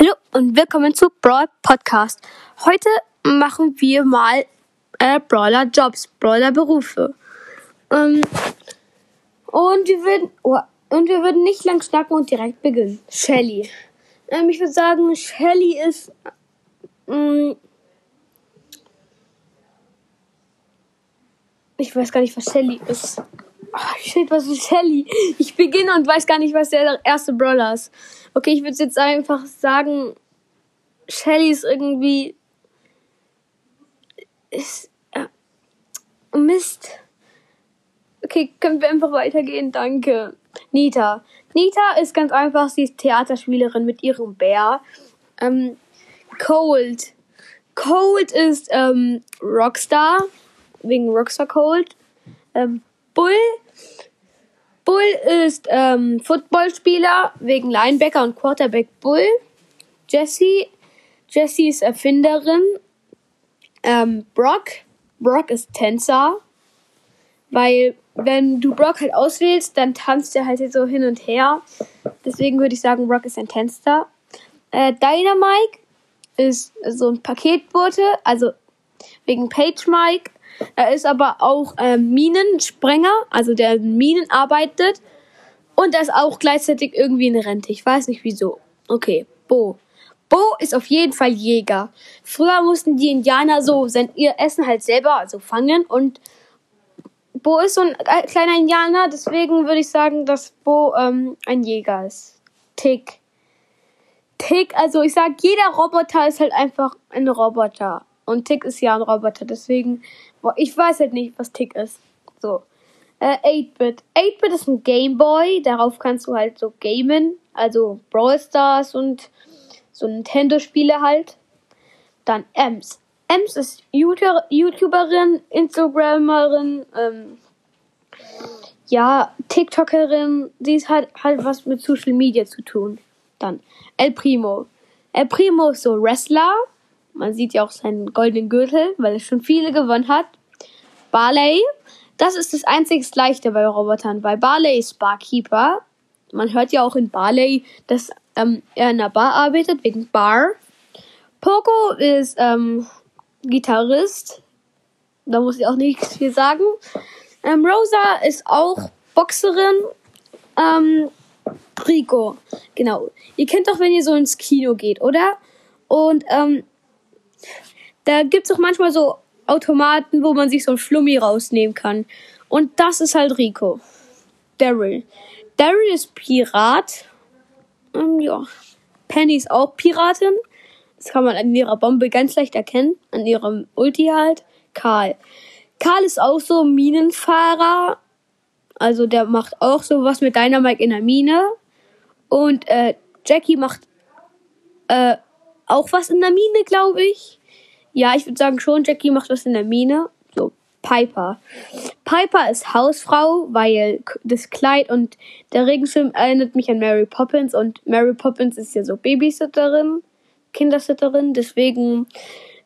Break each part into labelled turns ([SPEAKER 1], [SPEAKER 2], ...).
[SPEAKER 1] Hallo und willkommen zu Brawl Podcast. Heute machen wir mal äh, Brawler Jobs, Brawler Berufe. Ähm, und wir würden oh, und wir würden nicht lang schnacken und direkt beginnen. Shelly. Ähm, ich würde sagen, Shelly ist ähm, ich weiß gar nicht, was Shelly ist. Oh, shit, was ist Shelly? Ich beginne und weiß gar nicht, was der erste Brawler ist. Okay, ich würde jetzt einfach sagen, Shelly ist irgendwie. Ist. Äh, Mist. Okay, können wir einfach weitergehen? Danke. Nita. Nita ist ganz einfach, sie ist Theaterspielerin mit ihrem Bär. Ähm, Cold. Cold ist ähm, Rockstar, wegen Rockstar Cold. Ähm, Bull. Bull ist ähm, Footballspieler wegen Linebacker und Quarterback Bull. Jessie. Jessie ist Erfinderin. Ähm, Brock. Brock ist Tänzer. Weil, wenn du Brock halt auswählst, dann tanzt er halt so hin und her. Deswegen würde ich sagen, Brock ist ein Tänzer. Äh, Dynamike ist so ein Paketbote, also wegen Page Mike. Er ist aber auch ähm, Minensprenger, also der in Minen arbeitet. Und er ist auch gleichzeitig irgendwie in Rente. Ich weiß nicht wieso. Okay, Bo. Bo ist auf jeden Fall Jäger. Früher mussten die Indianer so sein, ihr Essen halt selber also fangen und Bo ist so ein kleiner Indianer, deswegen würde ich sagen, dass Bo ähm, ein Jäger ist. Tick. Tick, also ich sag, jeder Roboter ist halt einfach ein Roboter. Und Tick ist ja ein Roboter, deswegen, boah, ich weiß halt nicht, was Tick ist. So. Äh, 8-Bit. 8-Bit ist ein Gameboy, darauf kannst du halt so gamen, also Brawl Stars und so Nintendo-Spiele halt. Dann Ems. Ems ist YouTuberin, Instagramerin, ähm, ja, TikTokerin. Sie ist halt, halt was mit Social Media zu tun. Dann El Primo. El Primo ist so Wrestler, man sieht ja auch seinen goldenen Gürtel, weil er schon viele gewonnen hat. Barley. Das ist das einzig Leichte bei Robotern, weil Barley ist Barkeeper. Man hört ja auch in Barley, dass ähm, er in einer Bar arbeitet, wegen Bar. Poco ist ähm, Gitarrist. Da muss ich auch nichts viel sagen. Ähm, Rosa ist auch Boxerin. Ähm, Rico, genau. Ihr kennt doch, wenn ihr so ins Kino geht, oder? Und ähm, da gibt's auch manchmal so Automaten, wo man sich so ein Schlummi rausnehmen kann. Und das ist halt Rico. Daryl. Daryl ist Pirat. Ähm, ja. Penny ist auch Piratin. Das kann man an ihrer Bombe ganz leicht erkennen. An ihrem Ulti halt. Karl. Karl ist auch so Minenfahrer. Also der macht auch sowas mit Dynamite in der Mine. Und äh, Jackie macht äh, auch was in der Mine, glaube ich. Ja, ich würde sagen schon, Jackie macht was in der Mine. So, Piper. Piper ist Hausfrau, weil das Kleid und der Regenschirm erinnert mich an Mary Poppins und Mary Poppins ist ja so Babysitterin, Kindersitterin, deswegen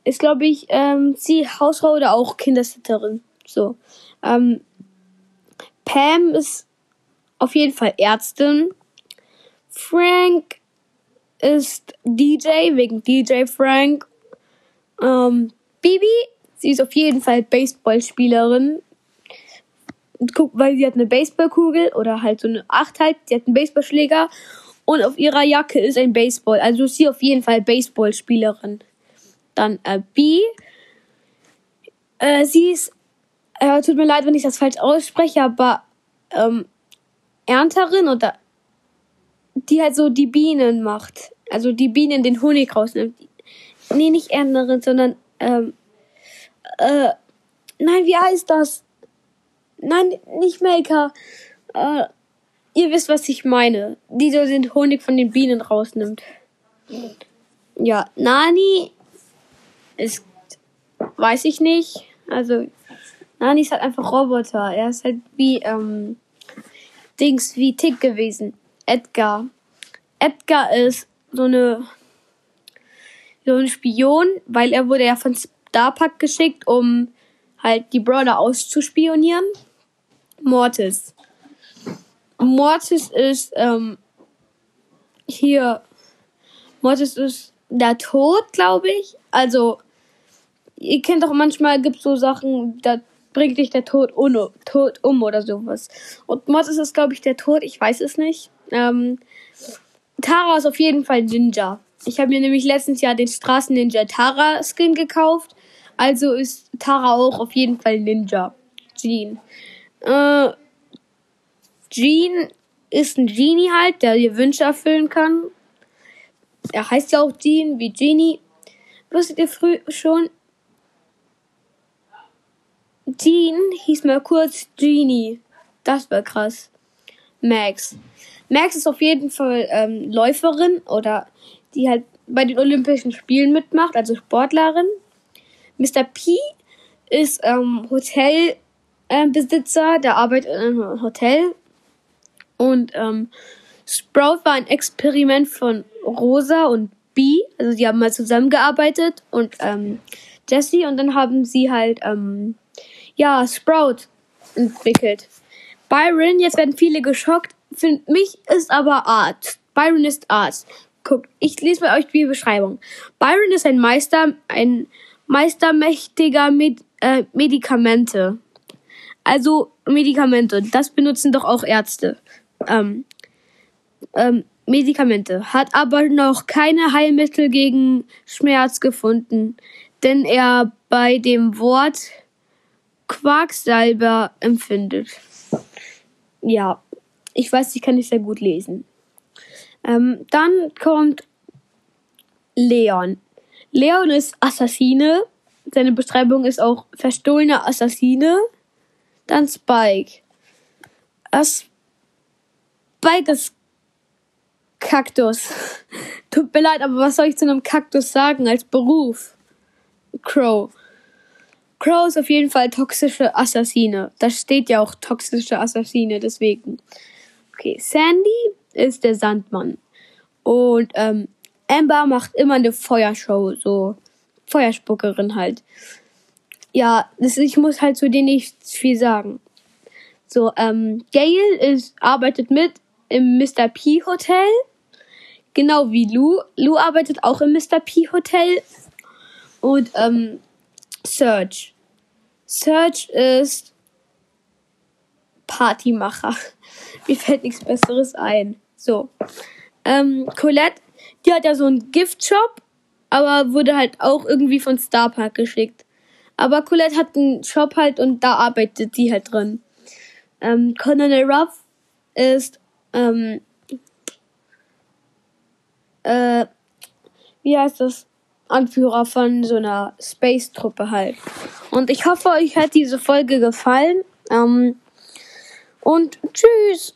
[SPEAKER 1] ist, glaube ich, ähm, sie Hausfrau oder auch Kindersitterin. So. Ähm, Pam ist auf jeden Fall Ärztin. Frank ist DJ, wegen DJ Frank. Ähm, Bibi, sie ist auf jeden Fall Baseballspielerin. Weil sie hat eine Baseballkugel oder halt so eine Acht halt. Sie hat einen Baseballschläger und auf ihrer Jacke ist ein Baseball. Also ist sie auf jeden Fall Baseballspielerin. Dann äh, B. Äh, sie ist, äh, tut mir leid, wenn ich das falsch ausspreche, aber ähm, Ernterin oder die halt so die Bienen macht. Also die Bienen den Honig rausnimmt. Nee, nicht Ernterin, sondern ähm, äh, nein, wie heißt das? Nein, nicht Maker. Äh, ihr wisst, was ich meine. Die so den Honig von den Bienen rausnimmt. Ja, Nani ist, weiß ich nicht. Also, Nani ist halt einfach Roboter. Er ist halt wie, ähm, Dings, wie Tick gewesen. Edgar. Edgar ist so eine, so ein Spion, weil er wurde ja von Starpack geschickt, um halt die Brother auszuspionieren. Mortis. Mortis ist, ähm, hier Mortis ist der Tod, glaube ich. Also, ihr kennt doch manchmal, gibt so Sachen, da bringt dich der Tod, uno, Tod um oder sowas. Und Mortis ist, glaube ich, der Tod, ich weiß es nicht. Ähm, Tara ist auf jeden Fall Ninja. Ich habe mir nämlich letztens ja den Straßen-Ninja Tara-Skin gekauft. Also ist Tara auch auf jeden Fall Ninja. Jean. Äh, Jean ist ein Genie halt, der dir Wünsche erfüllen kann. Er heißt ja auch Jean, wie Genie. Wusstet ihr früh schon? Jean hieß mal kurz Genie. Das war krass. Max. Max ist auf jeden Fall ähm, Läuferin oder die halt bei den Olympischen Spielen mitmacht, also Sportlerin. Mr. P ist ähm, Hotelbesitzer, äh, der arbeitet in einem Hotel. Und ähm, Sprout war ein Experiment von Rosa und B. Also die haben mal zusammengearbeitet und ähm, Jessie und dann haben sie halt ähm, ja Sprout entwickelt. Byron, jetzt werden viele geschockt. Für mich ist aber Arzt. Byron ist Arzt. Guckt, ich lese bei euch die Beschreibung. Byron ist ein Meister, ein meistermächtiger Med äh, Medikamente. Also Medikamente, das benutzen doch auch Ärzte. Ähm, ähm, Medikamente, hat aber noch keine Heilmittel gegen Schmerz gefunden, denn er bei dem Wort Quacksalber empfindet. Ja, ich weiß, ich kann nicht sehr gut lesen. Ähm, dann kommt Leon. Leon ist Assassine. Seine Beschreibung ist auch verstohlener Assassine. Dann Spike. Das Spike ist Kaktus. Tut mir leid, aber was soll ich zu einem Kaktus sagen als Beruf? Crow. Crow ist auf jeden Fall toxische Assassine. Da steht ja auch toxische Assassine, deswegen. Okay, Sandy ist der Sandmann. Und ähm, Amber macht immer eine Feuershow, so Feuerspuckerin halt. Ja, das, ich muss halt zu denen nicht viel sagen. So, ähm, Gail ist, arbeitet mit im Mr. P Hotel. Genau wie Lou. Lou arbeitet auch im Mr. P Hotel. Und, ähm, Serge. Serge ist Partymacher. Mir fällt nichts Besseres ein. So. Ähm, Colette, die hat ja so einen Giftshop, aber wurde halt auch irgendwie von Starpark geschickt. Aber Colette hat einen Shop halt und da arbeitet sie halt drin. Ähm, Colonel Ruff ist, ähm, äh, wie heißt das? Anführer von so einer Space-Truppe halt. Und ich hoffe, euch hat diese Folge gefallen. Ähm, und tschüss!